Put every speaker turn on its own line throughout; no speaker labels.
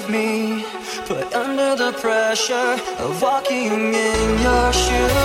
of me. Put under the pressure of walking in your shoes.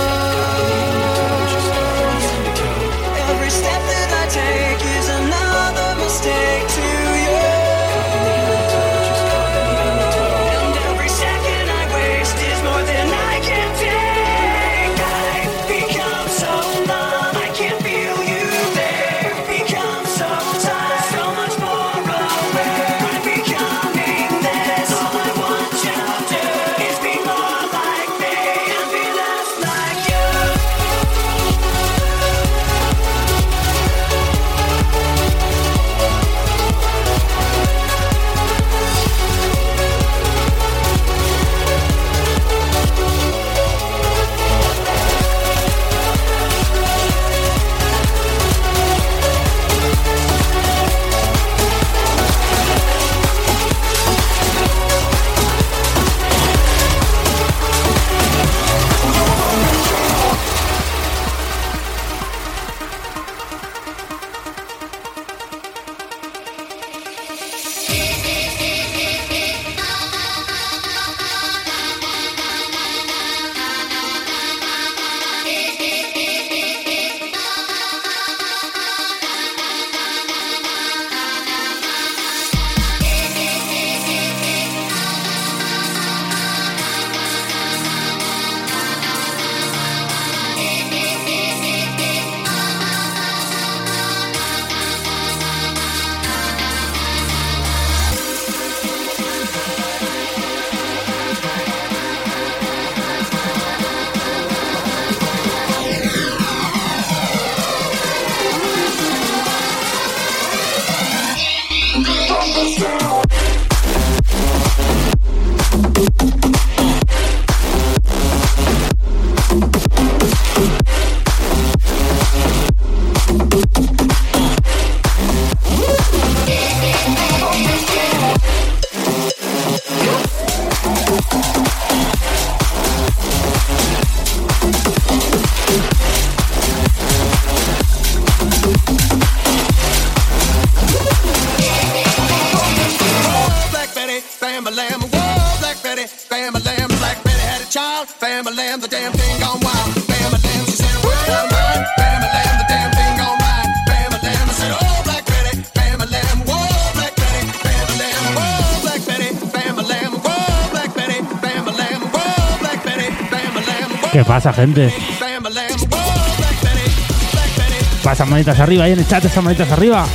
Pasa, gente? Pasa manitas arriba ahí en el chat, esas manitas arriba.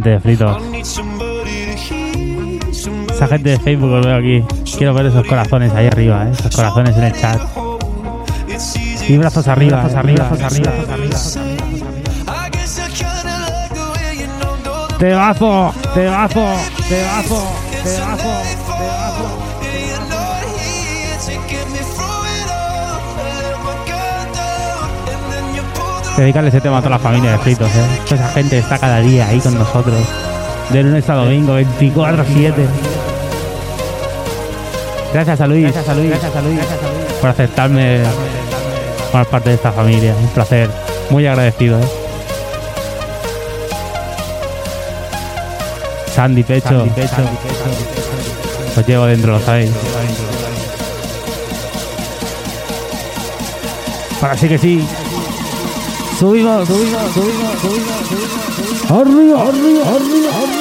Gente de frito? Esa gente de Facebook lo veo aquí. Quiero ver esos corazones ahí arriba, ¿eh? esos corazones en el chat. Y brazos arriba, brazos arriba, brazos arriba, brazos arriba. Te bajo, te bajo, te bajo, te bajo.
Dedicarle ese tema a toda la familia de fritos, ¿eh? Toda esa gente está cada día ahí con nosotros. De lunes a domingo, 24-7. Gracias a Luis, gracias a Luis, gracias a Luis, por aceptarme formar parte de esta familia. Un placer, muy agradecido. ¿eh? Sandy Pecho, Sandy Pecho, os llevo dentro, lo sabéis. Ahora sí que sí. そ
ういえばそうい
えばそういえ
ばそういそういるよあるよあるよ。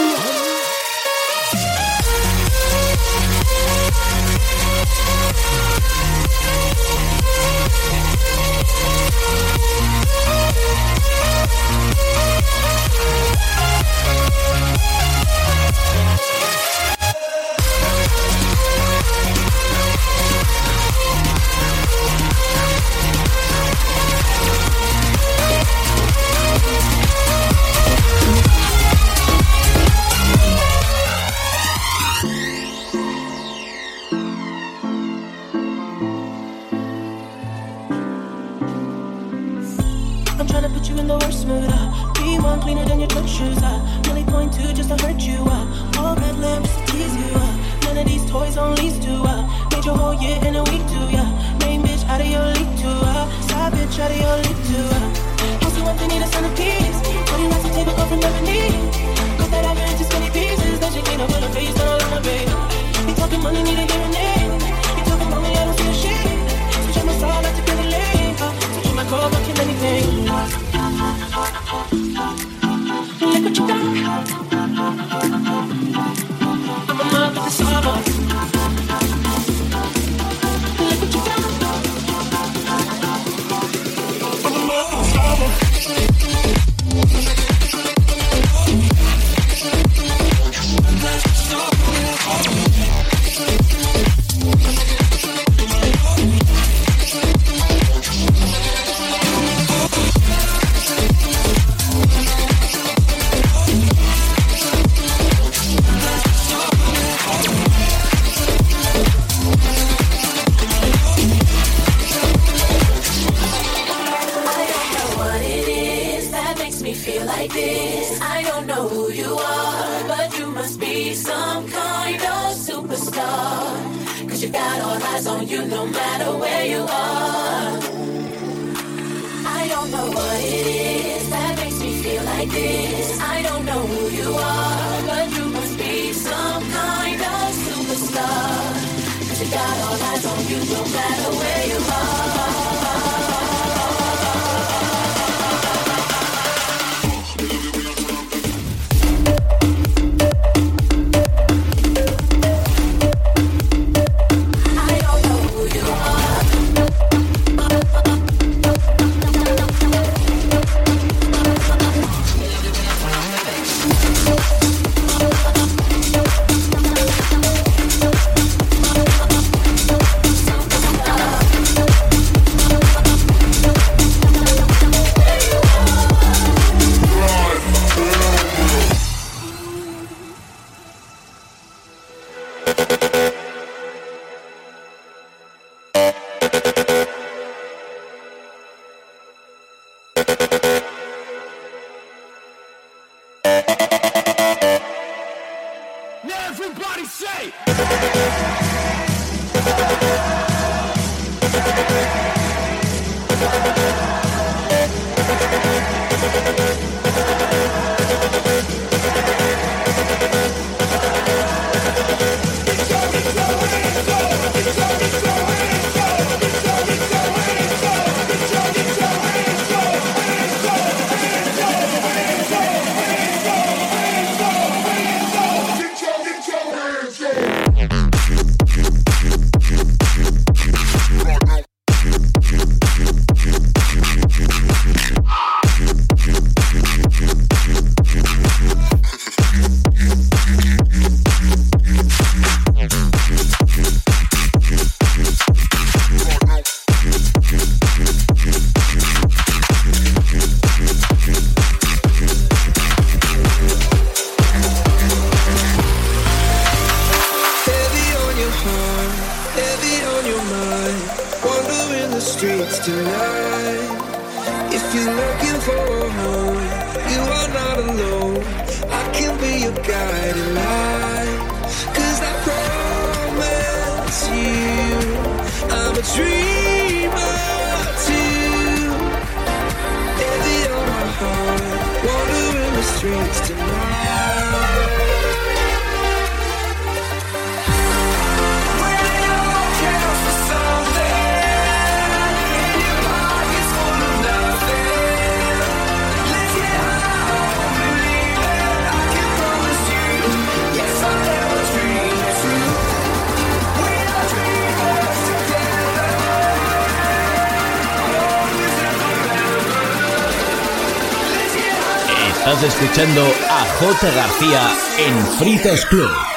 Escuchando a
J. García en Fritos Club.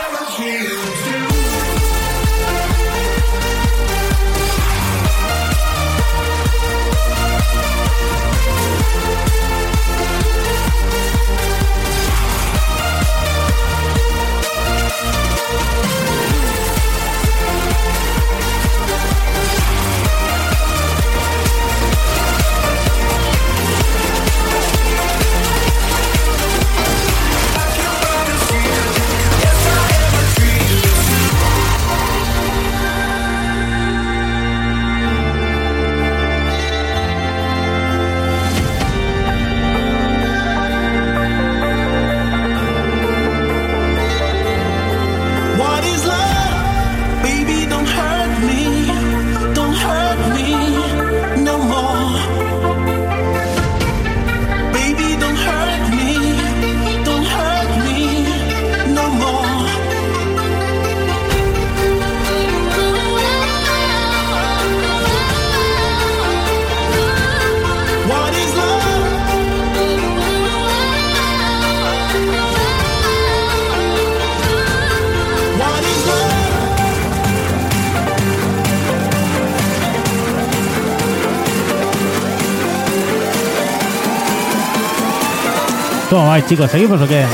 Chicos?
¿Seguimos o qué?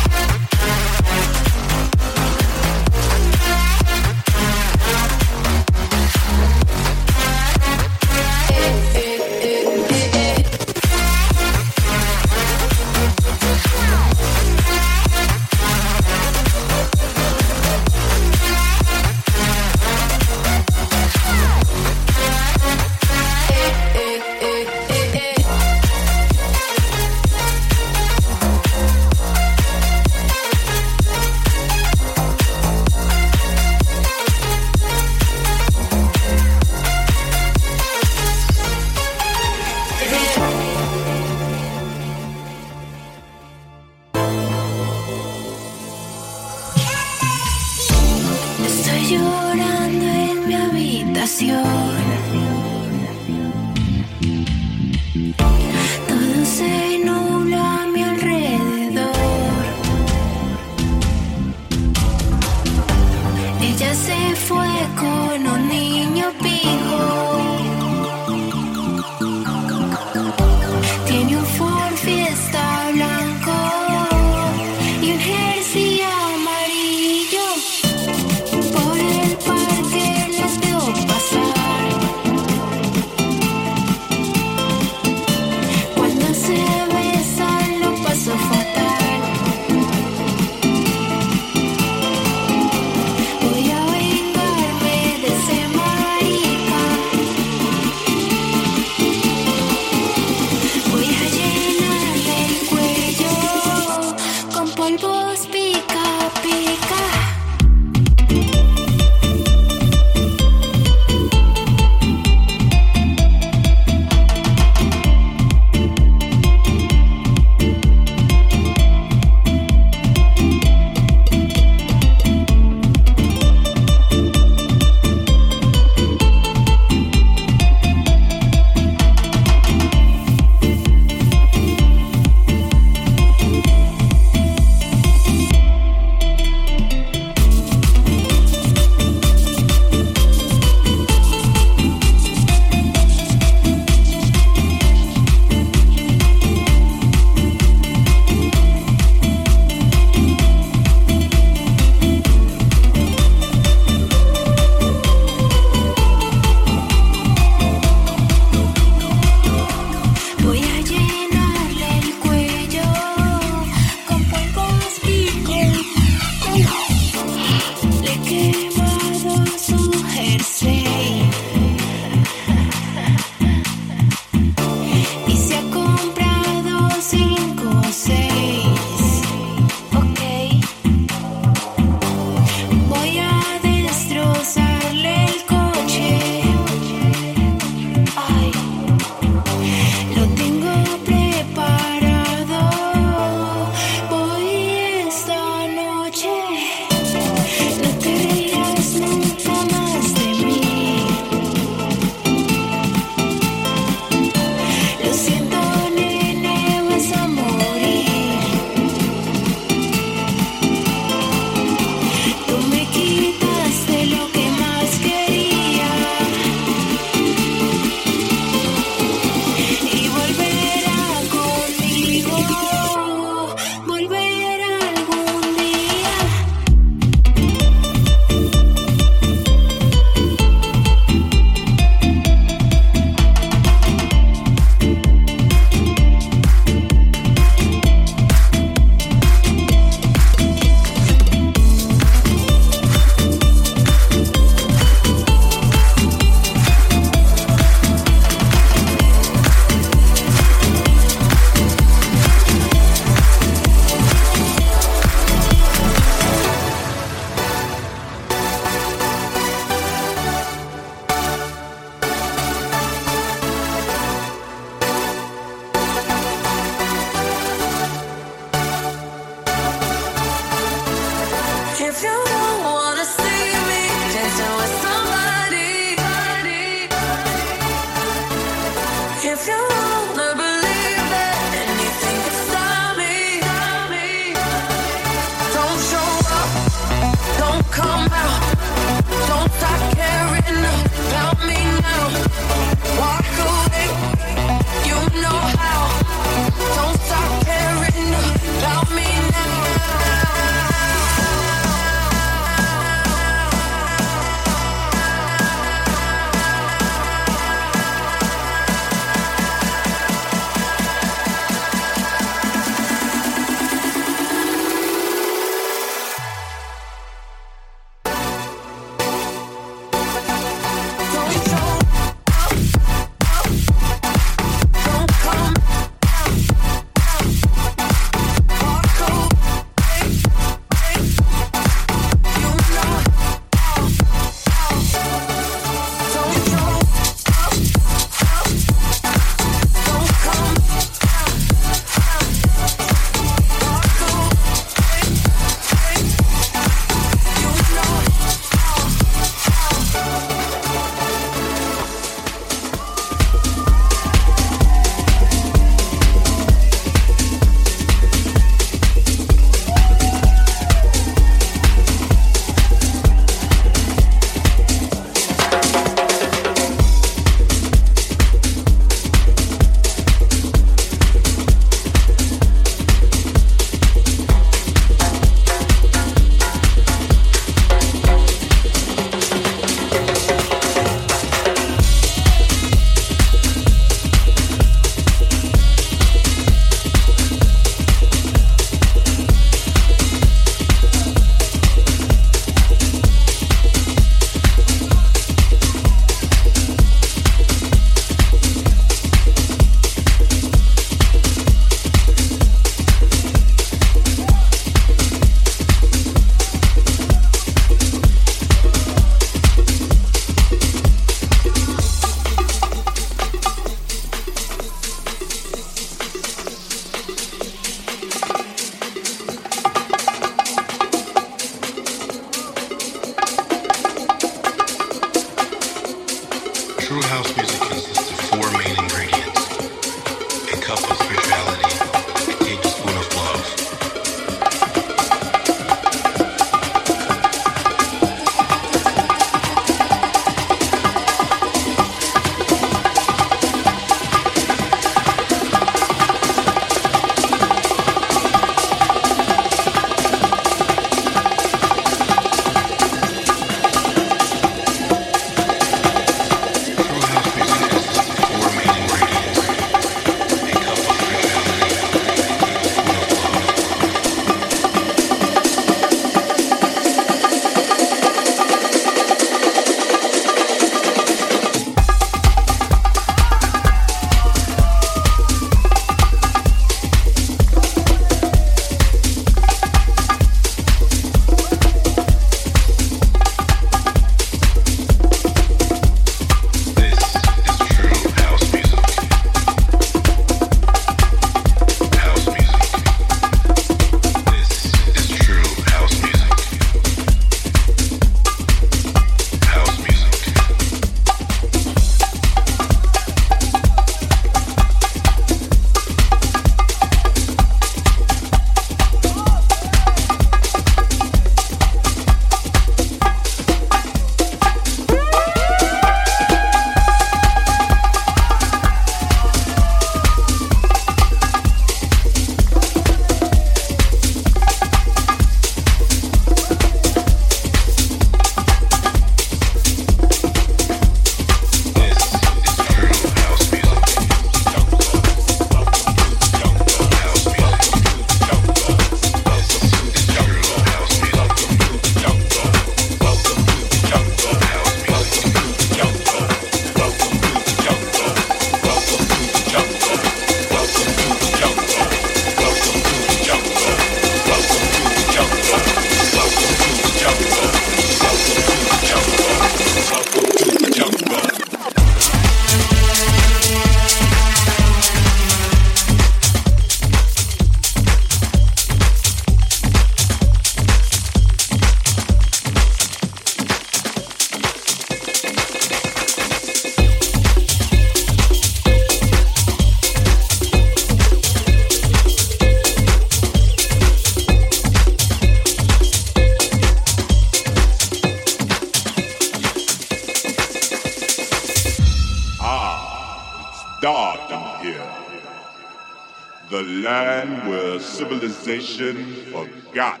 Civilization forgot.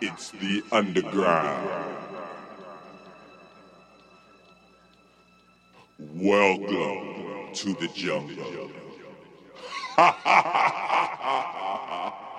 It's the underground. Welcome to the jungle.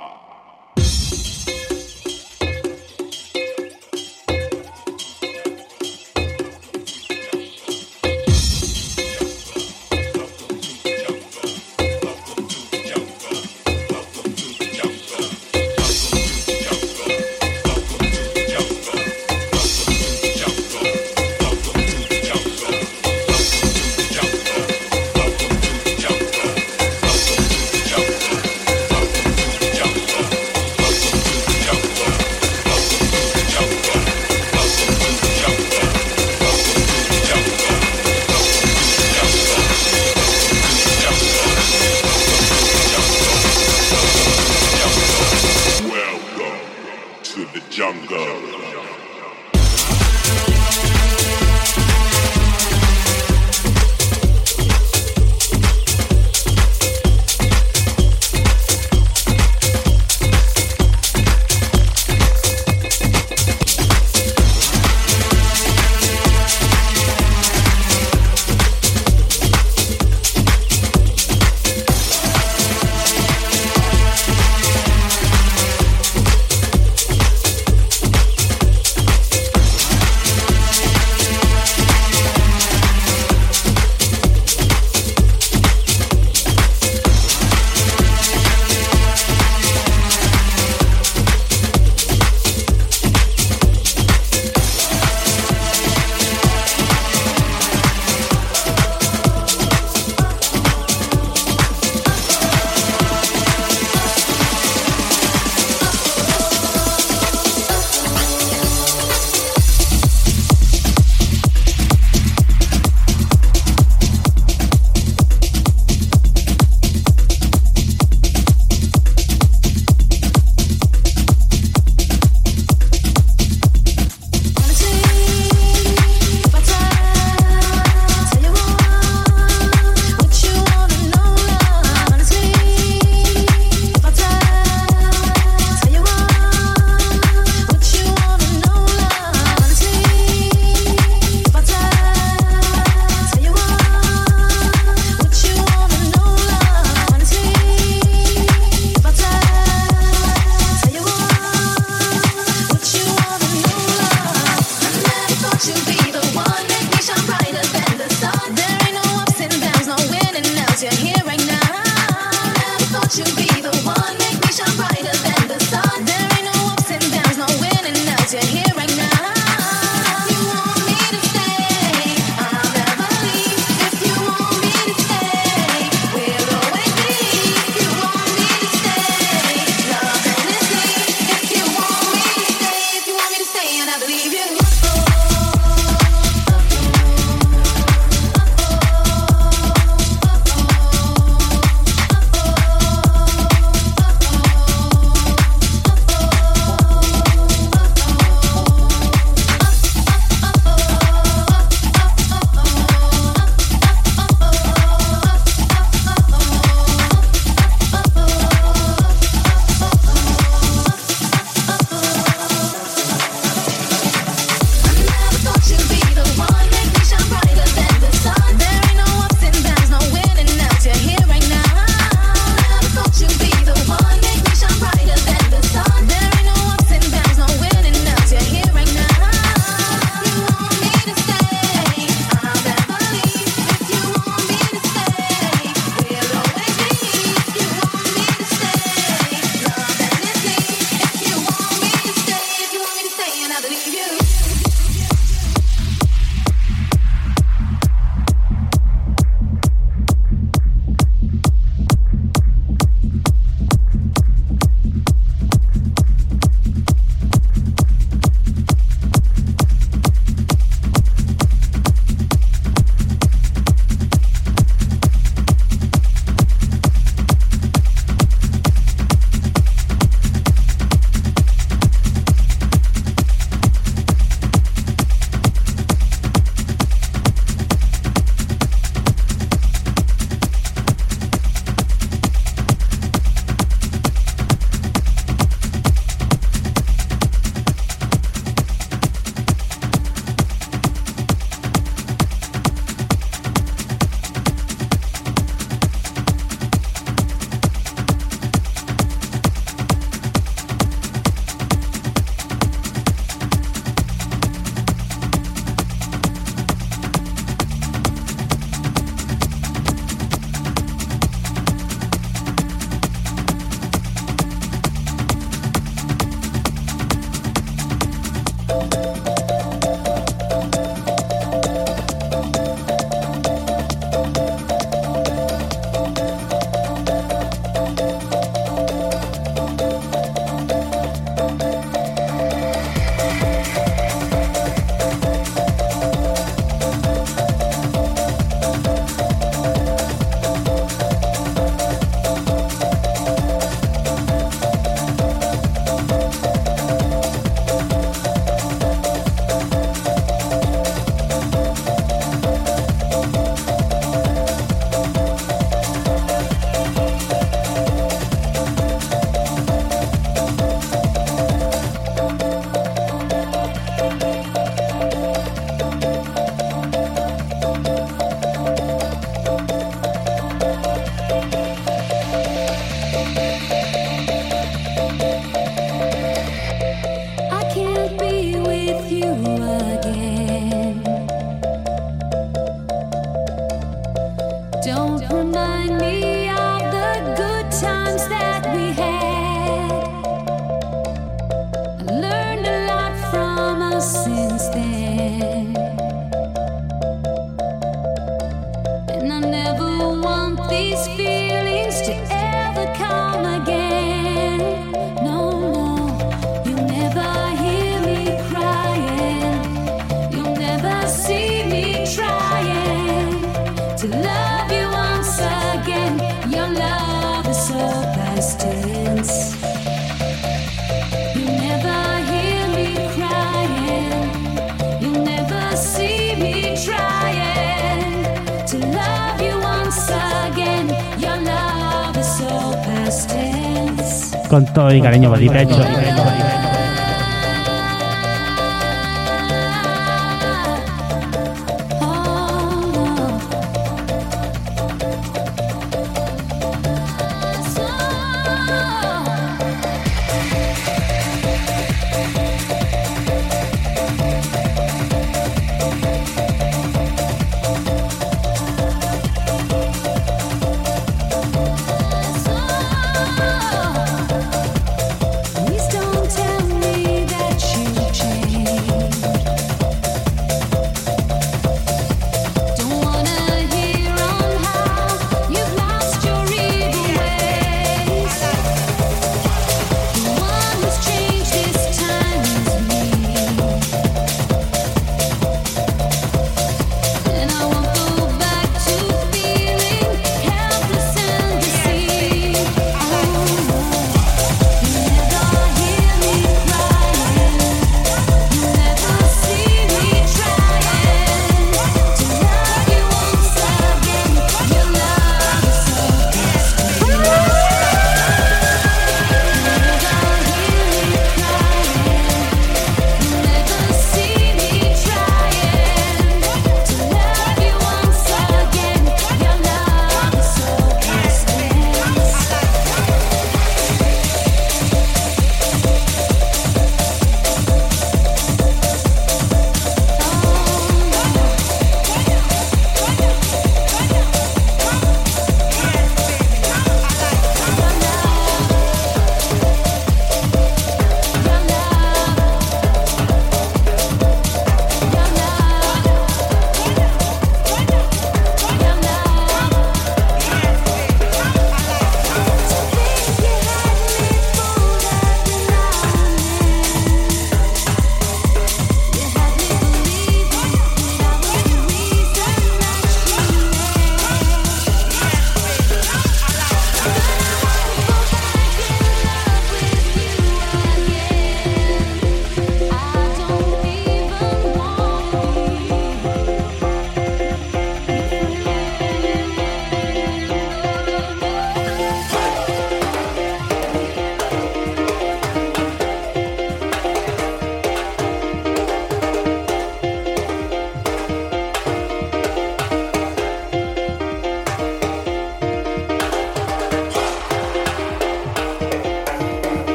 Con todo mi cariño por ti, pecho.
Please don't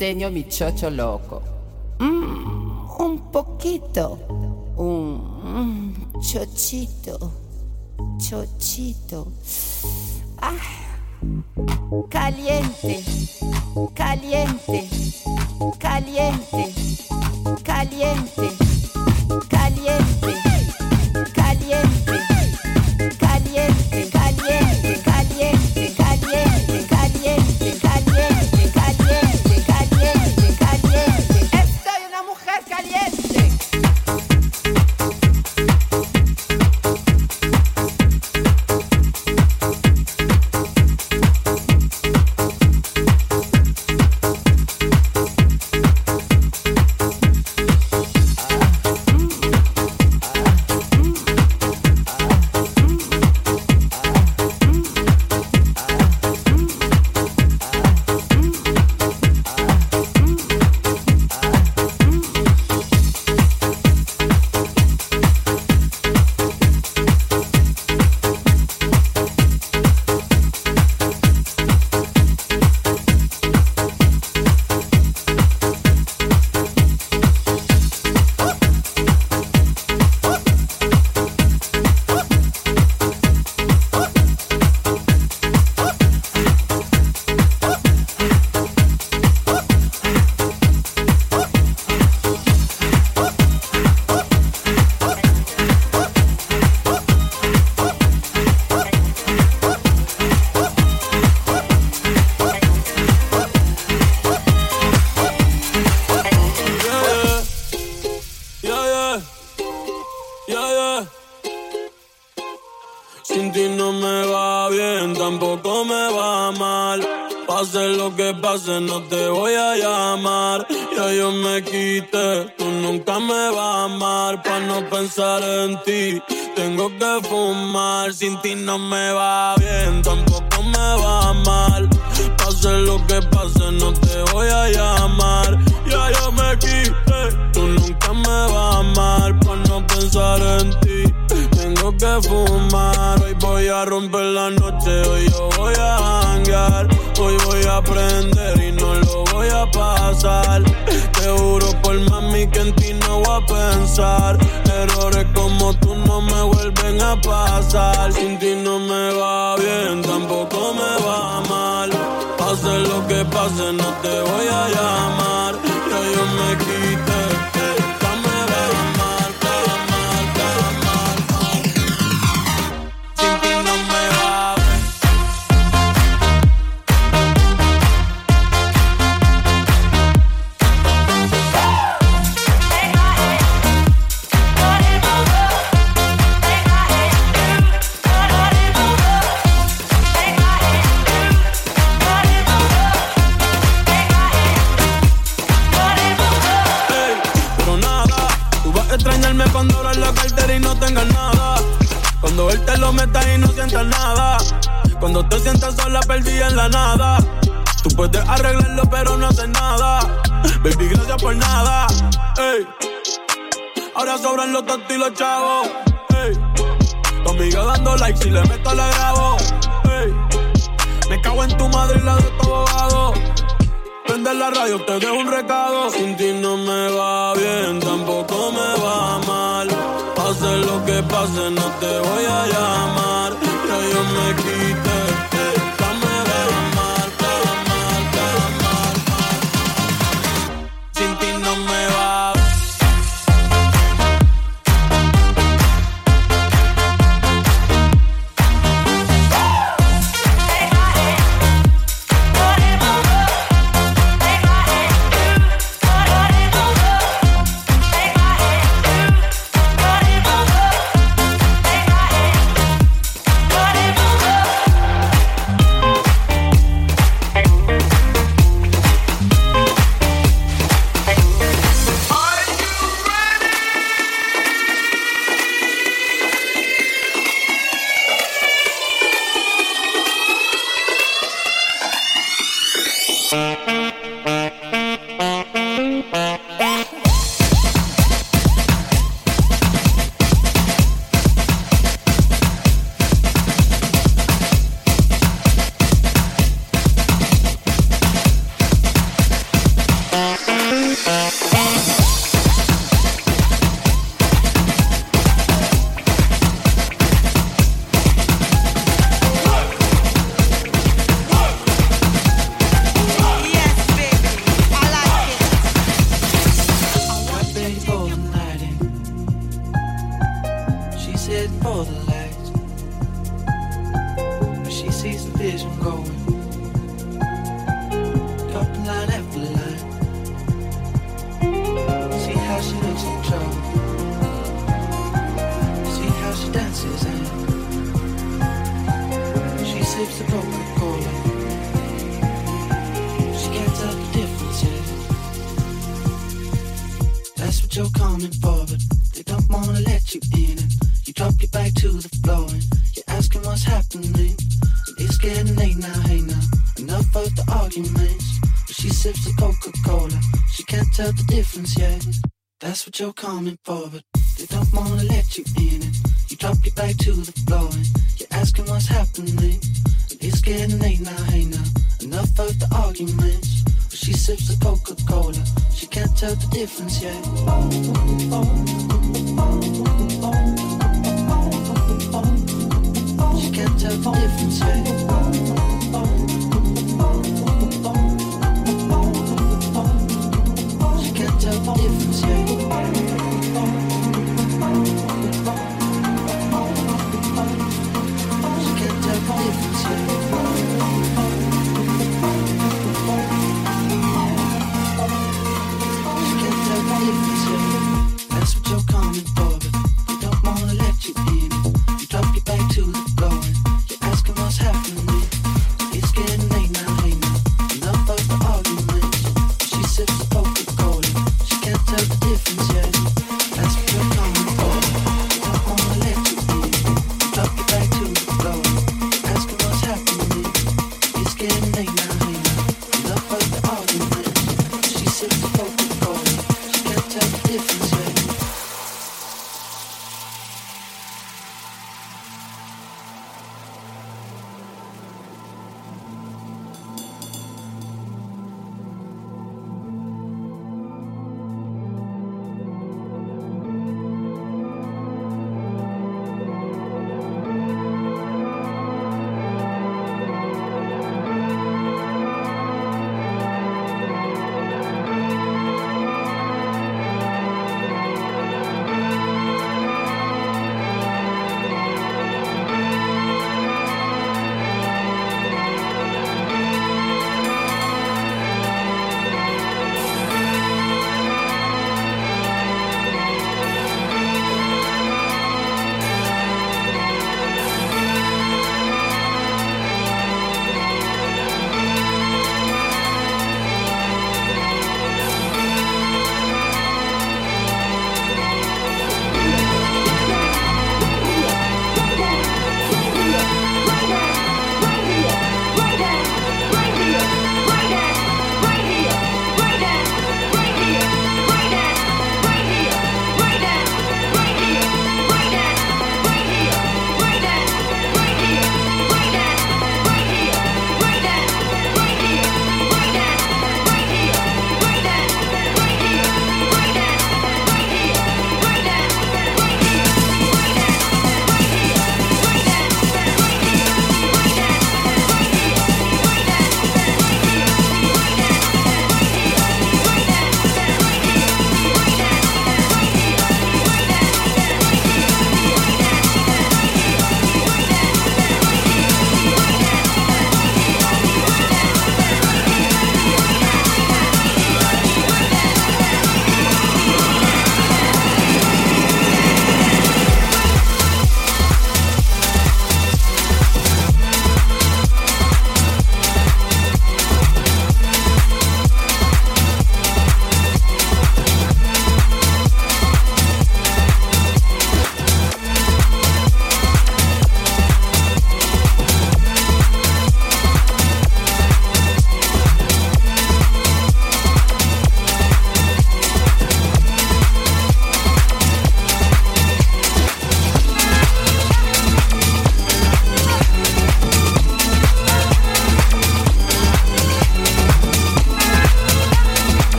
disegno mi cioccioloco. Mm, un poquito, un mm,
mm ciocito, ciocito.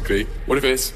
Quickly. What if it's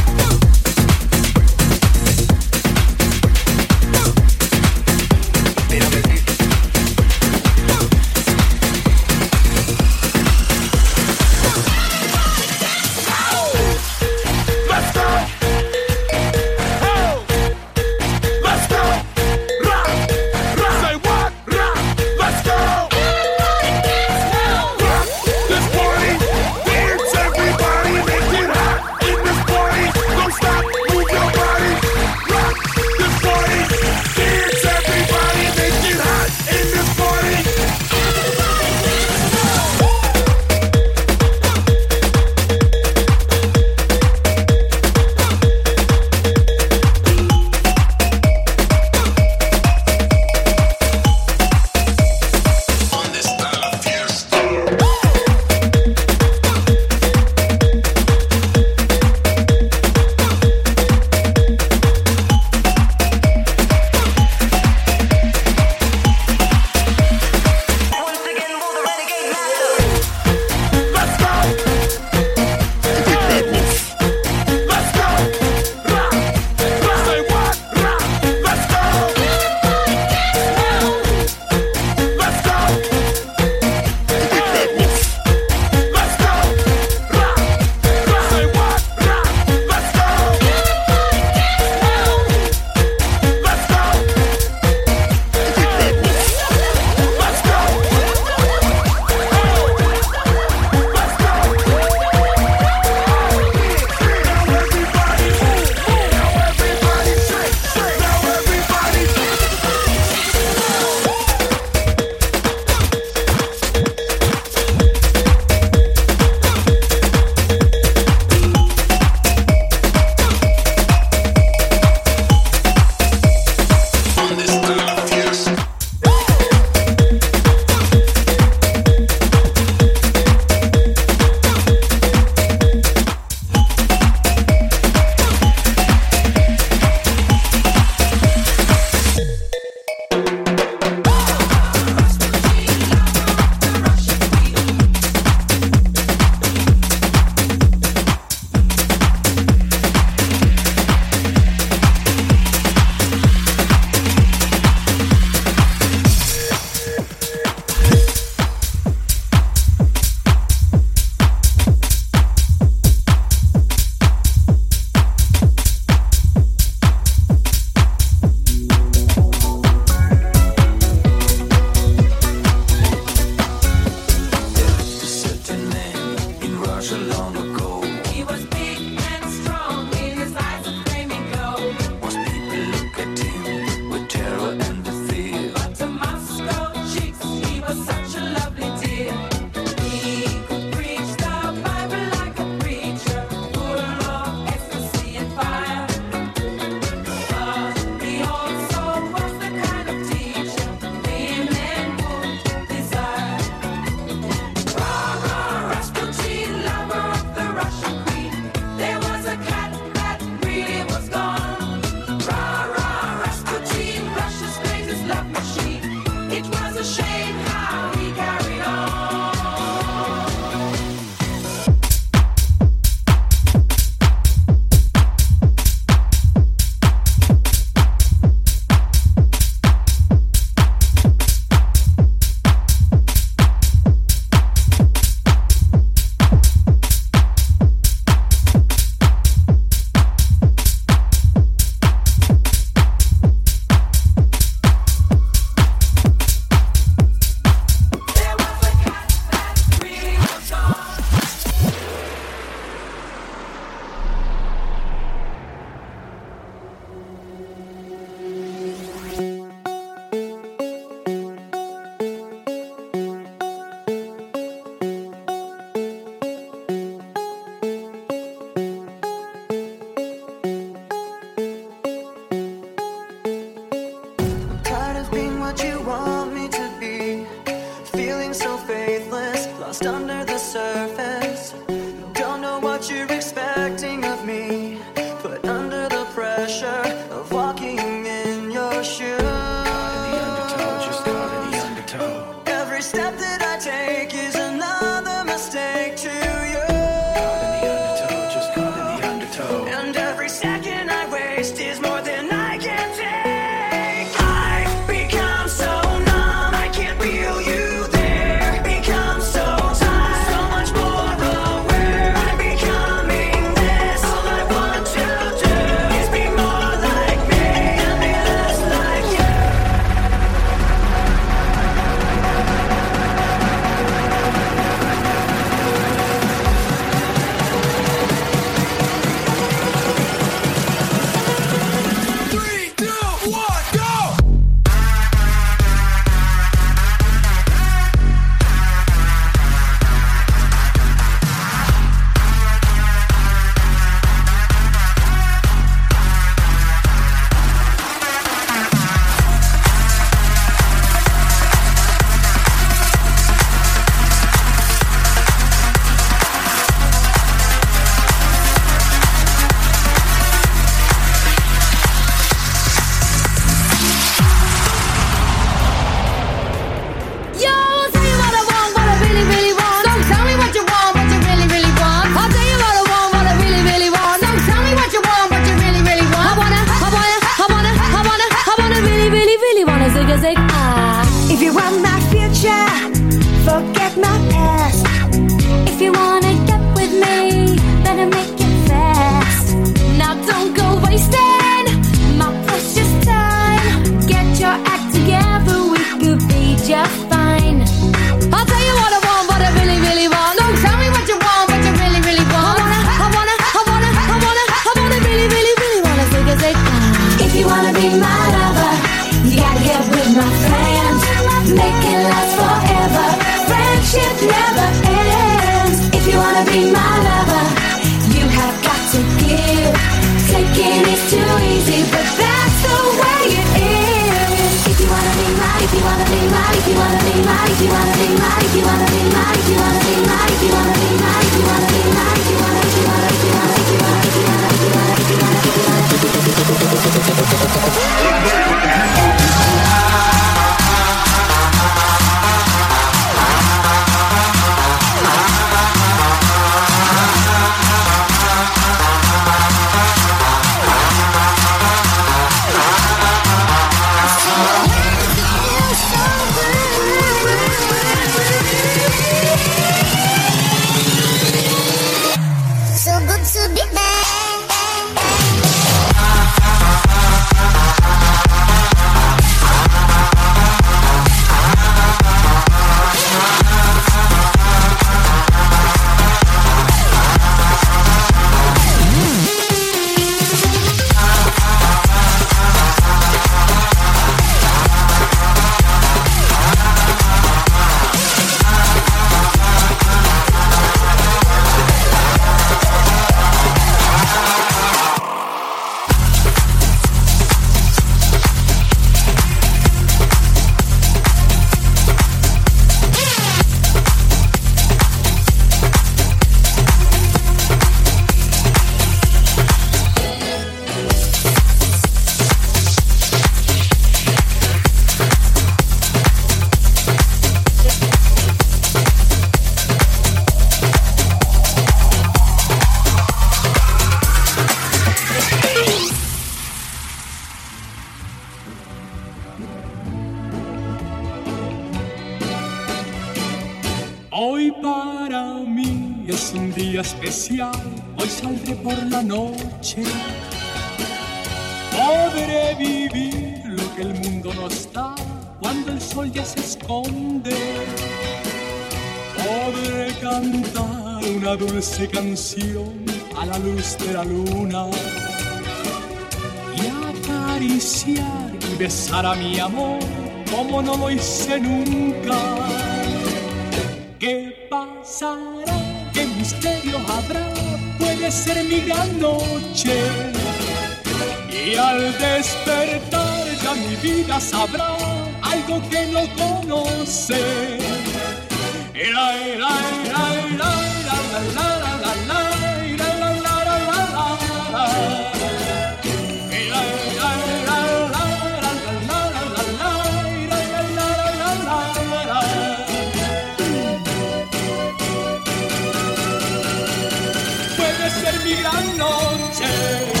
noche.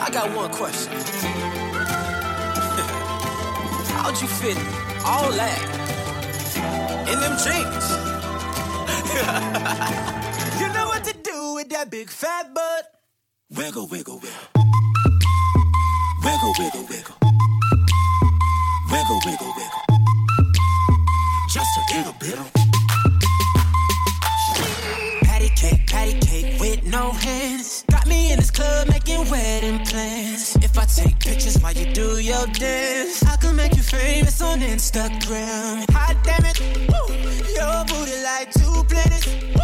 I
got one question. How'd you fit all that in them jeans? you know what to do with that big fat butt. Wiggle, wiggle, wiggle. Wiggle, wiggle, wiggle. Wiggle, wiggle, wiggle. Just a little bit. Patty cake, patty cake with no hands. Club making wedding plans. If I take pictures while you do your dance, I can make you famous on Instagram. Hot damn it, woo. your booty like two planets.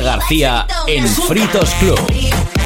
García en Fritos Club.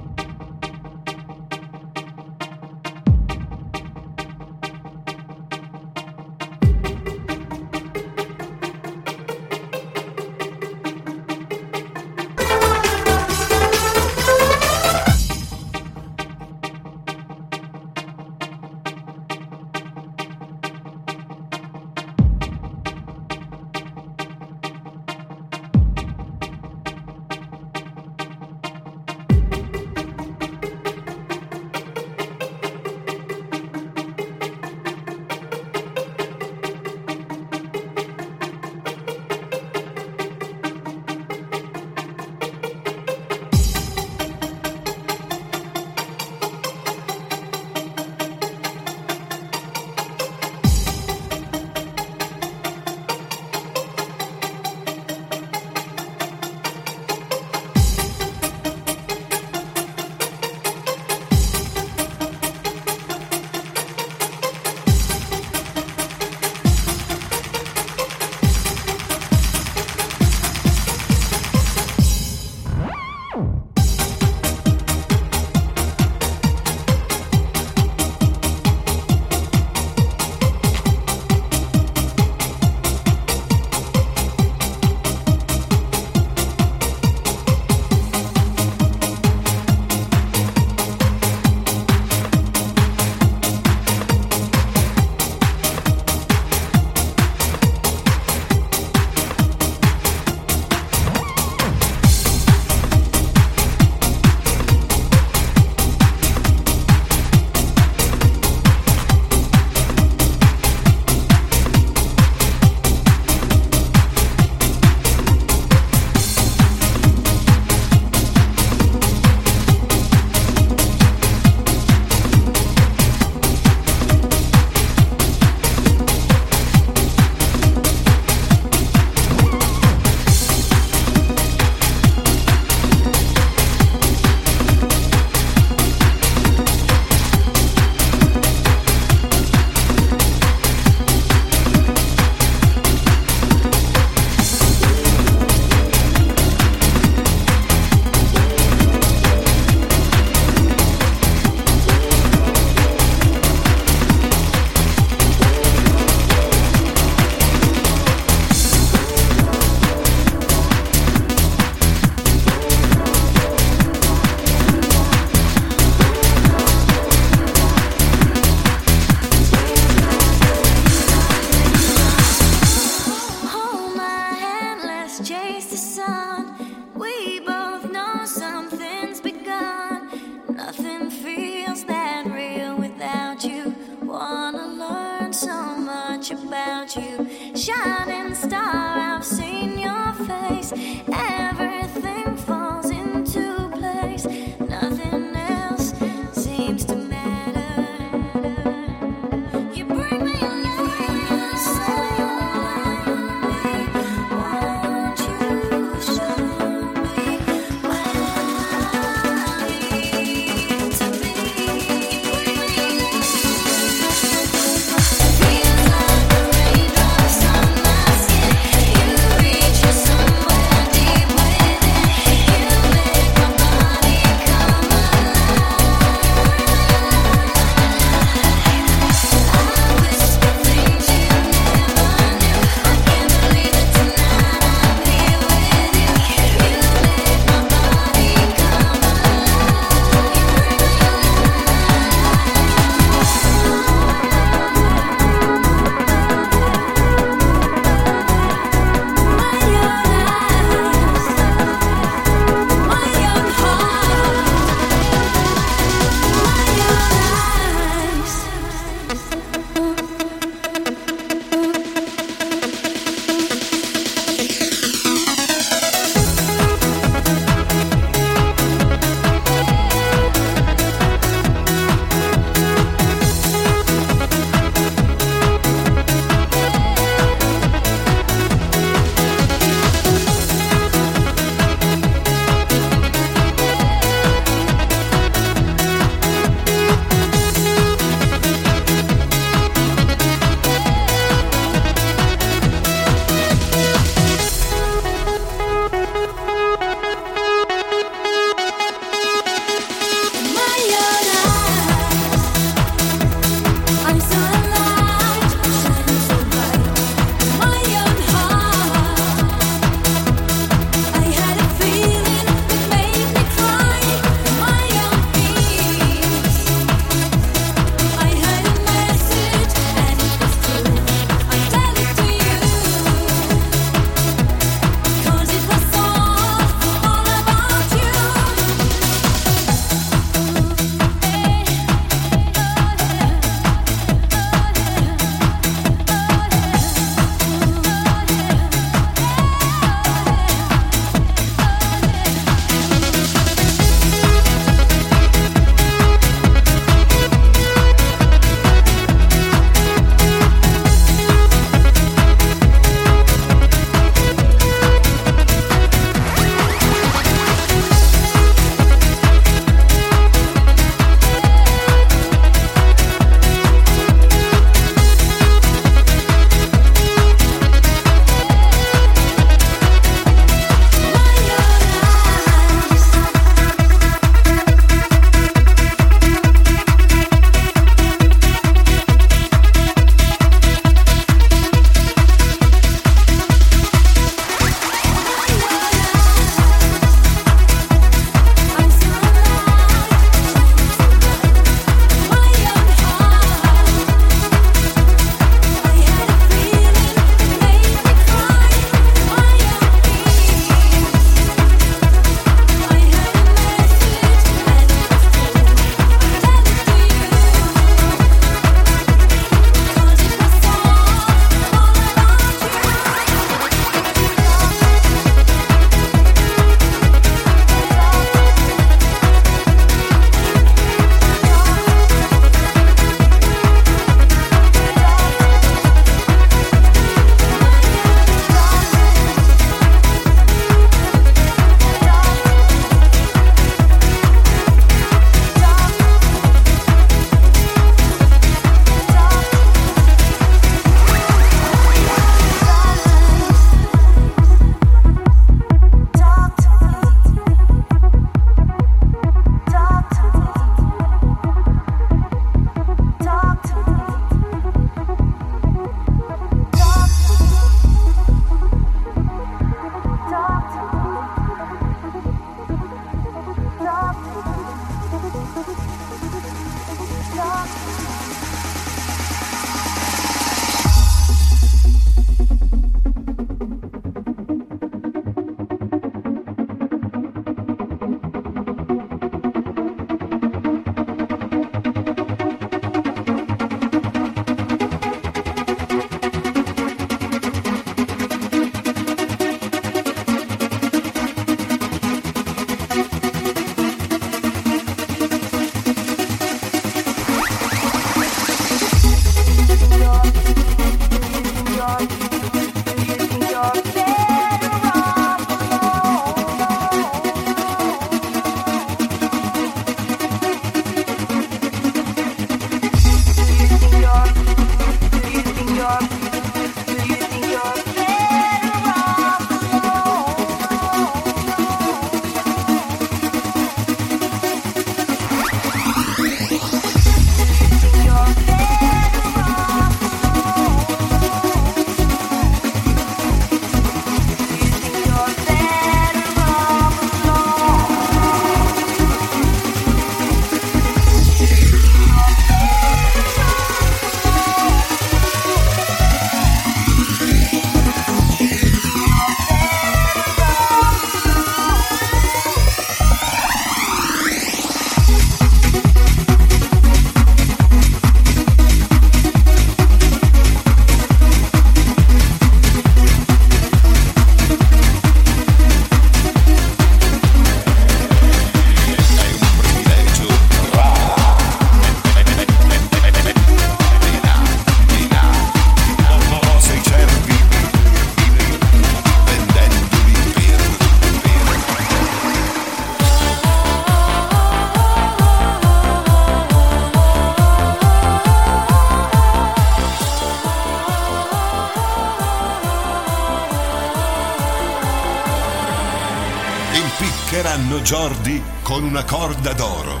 con una corda d'oro.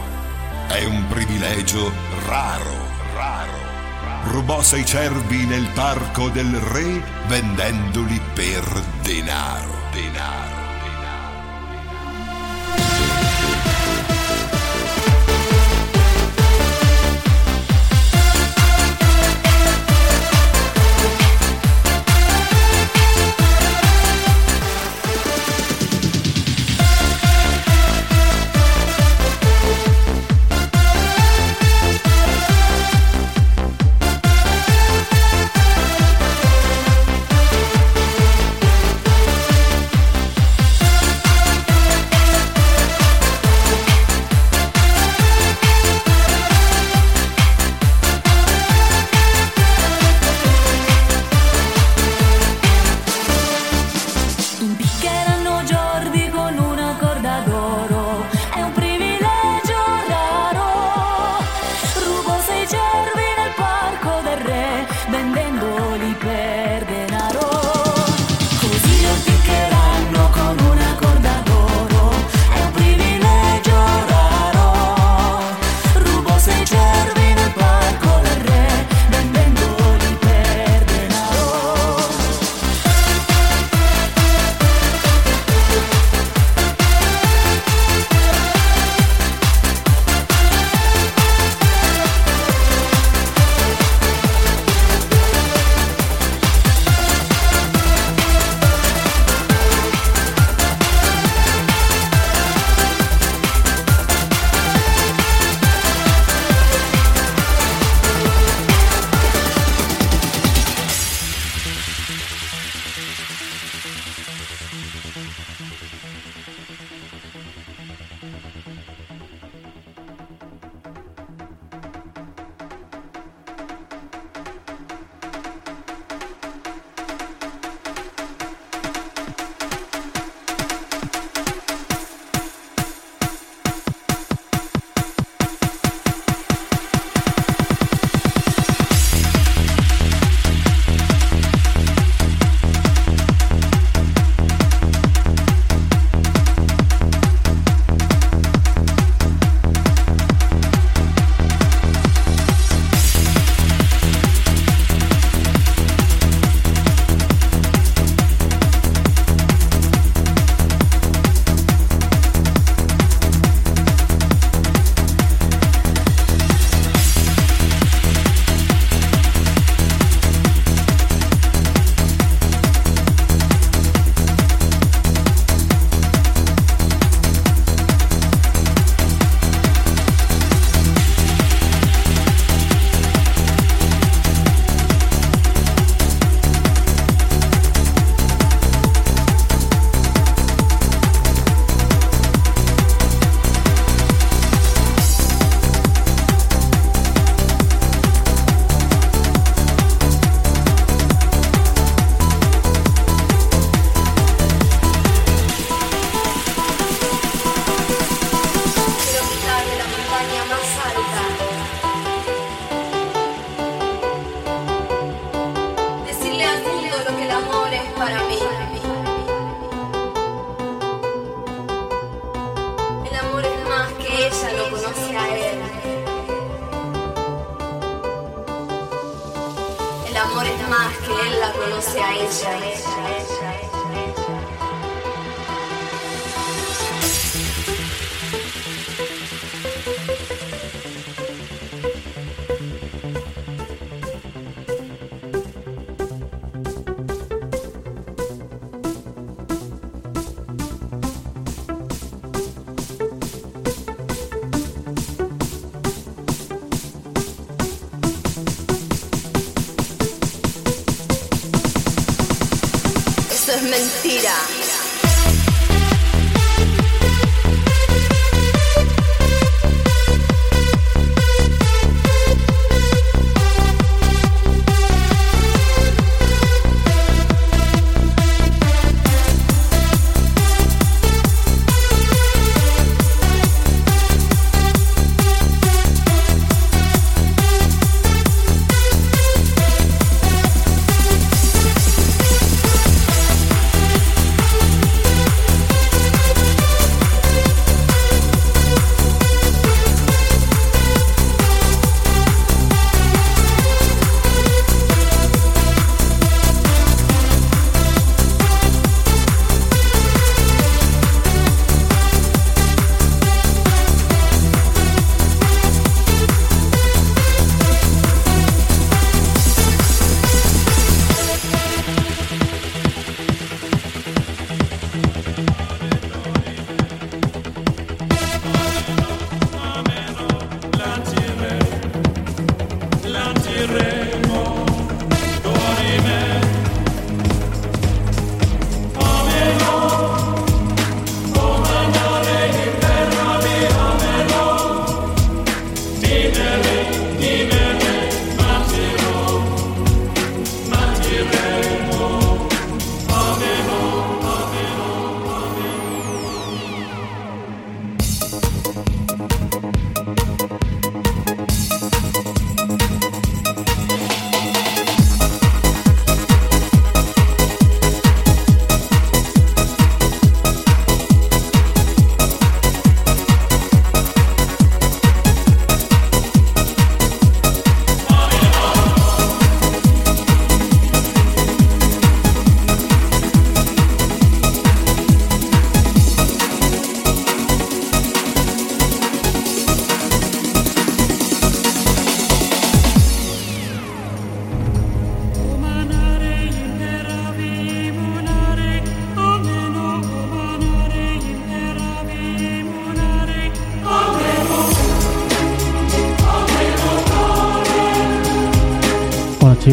È un privilegio raro, raro. Rubò sei cervi nel parco del re vendendoli per denaro, denaro.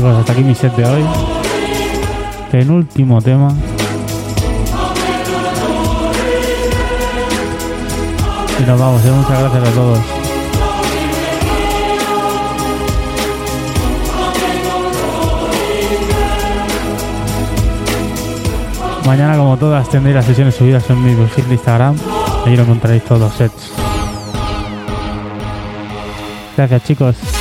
hasta aquí mi set de hoy. Penúltimo tema. Y nos vamos, ¿eh? muchas gracias a todos. Mañana, como todas, tendré las sesiones subidas en mi perfil de Instagram. Ahí lo encontraréis todos los sets. Gracias, chicos.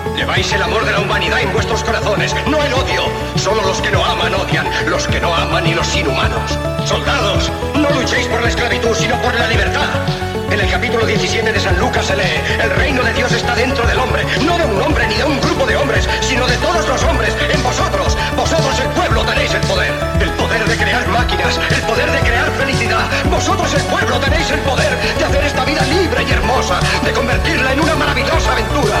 Lleváis el amor de la humanidad en vuestros corazones, no el odio. Solo los que no aman odian, los que no aman y los inhumanos. Soldados, no luchéis por la esclavitud, sino por la libertad. En el capítulo 17 de San Lucas se lee, el reino de Dios está dentro del hombre, no de un hombre ni de un grupo de hombres, sino de todos los hombres, en vosotros. Vosotros el pueblo tenéis el poder, el poder de crear máquinas, el poder de crear felicidad. Vosotros el pueblo tenéis el poder de hacer esta vida libre y hermosa, de convertirla en una maravillosa aventura.